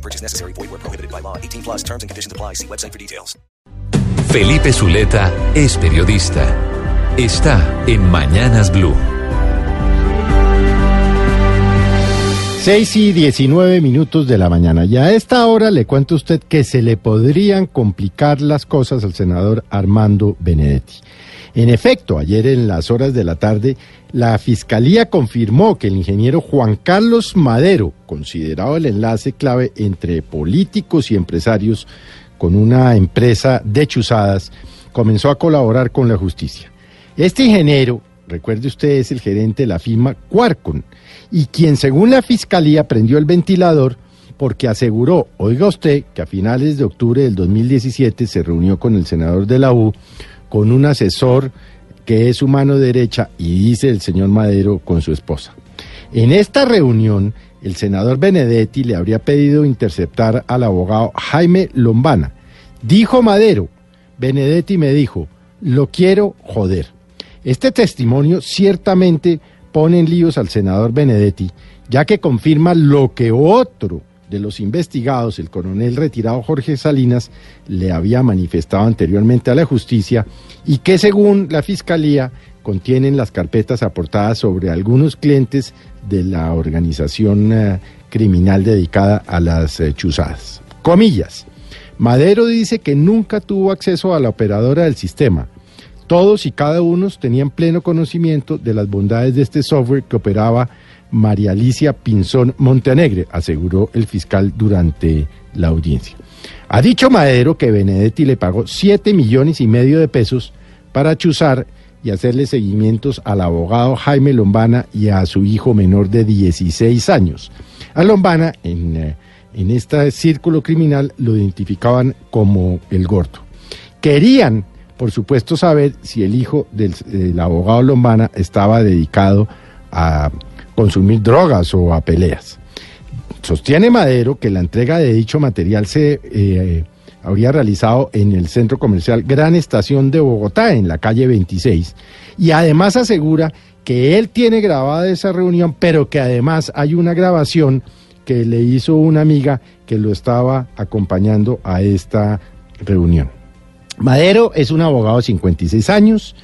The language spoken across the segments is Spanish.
No purchase necessary. Void where prohibited by law. 18 plus terms and conditions apply. See website for details. Felipe Zuleta es periodista. Está en Mañanas Blue. 6 y 19 minutos de la mañana. Y a esta hora le cuento a usted que se le podrían complicar las cosas al senador Armando Benedetti. En efecto, ayer en las horas de la tarde, la Fiscalía confirmó que el ingeniero Juan Carlos Madero, considerado el enlace clave entre políticos y empresarios con una empresa de chuzadas, comenzó a colaborar con la justicia. Este ingeniero, recuerde usted, es el gerente de la firma Quarcon y quien según la Fiscalía prendió el ventilador porque aseguró, oiga usted, que a finales de octubre del 2017 se reunió con el senador de la U, con un asesor que es su mano derecha y dice el señor Madero con su esposa. En esta reunión, el senador Benedetti le habría pedido interceptar al abogado Jaime Lombana. Dijo Madero, Benedetti me dijo, lo quiero joder. Este testimonio ciertamente pone en líos al senador Benedetti, ya que confirma lo que otro de los investigados, el coronel retirado Jorge Salinas, le había manifestado anteriormente a la justicia y que según la fiscalía contienen las carpetas aportadas sobre algunos clientes de la organización eh, criminal dedicada a las eh, chuzadas. Comillas. Madero dice que nunca tuvo acceso a la operadora del sistema. Todos y cada uno tenían pleno conocimiento de las bondades de este software que operaba María Alicia Pinzón Montenegre, aseguró el fiscal durante la audiencia. Ha dicho Madero que Benedetti le pagó 7 millones y medio de pesos para chuzar y hacerle seguimientos al abogado Jaime Lombana y a su hijo menor de 16 años. A Lombana, en, eh, en este círculo criminal, lo identificaban como el gordo. Querían, por supuesto, saber si el hijo del, abogado Lombana estaba dedicado a consumir drogas o a peleas. Sostiene Madero que la entrega de dicho material se eh, habría realizado en el centro comercial Gran Estación de Bogotá, en la calle 26, y además asegura que él tiene grabada esa reunión, pero que además hay una grabación que le hizo una amiga que lo estaba acompañando a esta reunión. Madero es un abogado de 56 años,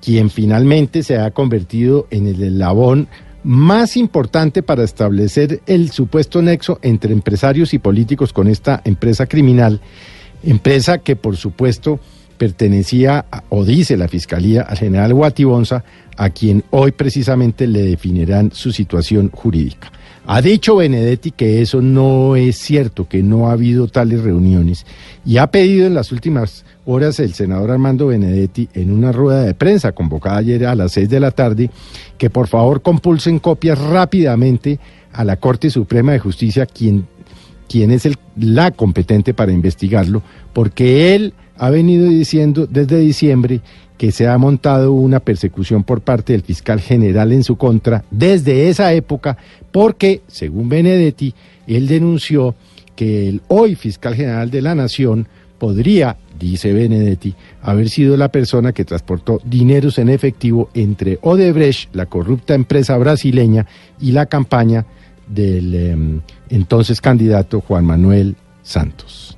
quien finalmente se ha convertido en el eslabón más importante para establecer el supuesto nexo entre empresarios y políticos con esta empresa criminal, empresa que por supuesto pertenecía, o dice la Fiscalía, al general Guatibonza, a quien hoy precisamente le definirán su situación jurídica. Ha dicho Benedetti que eso no es cierto, que no ha habido tales reuniones y ha pedido en las últimas horas el senador Armando Benedetti en una rueda de prensa convocada ayer a las seis de la tarde que por favor compulsen copias rápidamente a la Corte Suprema de Justicia, quien, quien es el, la competente para investigarlo, porque él ha venido diciendo desde diciembre que se ha montado una persecución por parte del fiscal general en su contra desde esa época, porque, según Benedetti, él denunció que el hoy fiscal general de la Nación podría, dice Benedetti, haber sido la persona que transportó dineros en efectivo entre Odebrecht, la corrupta empresa brasileña, y la campaña del eh, entonces candidato Juan Manuel Santos.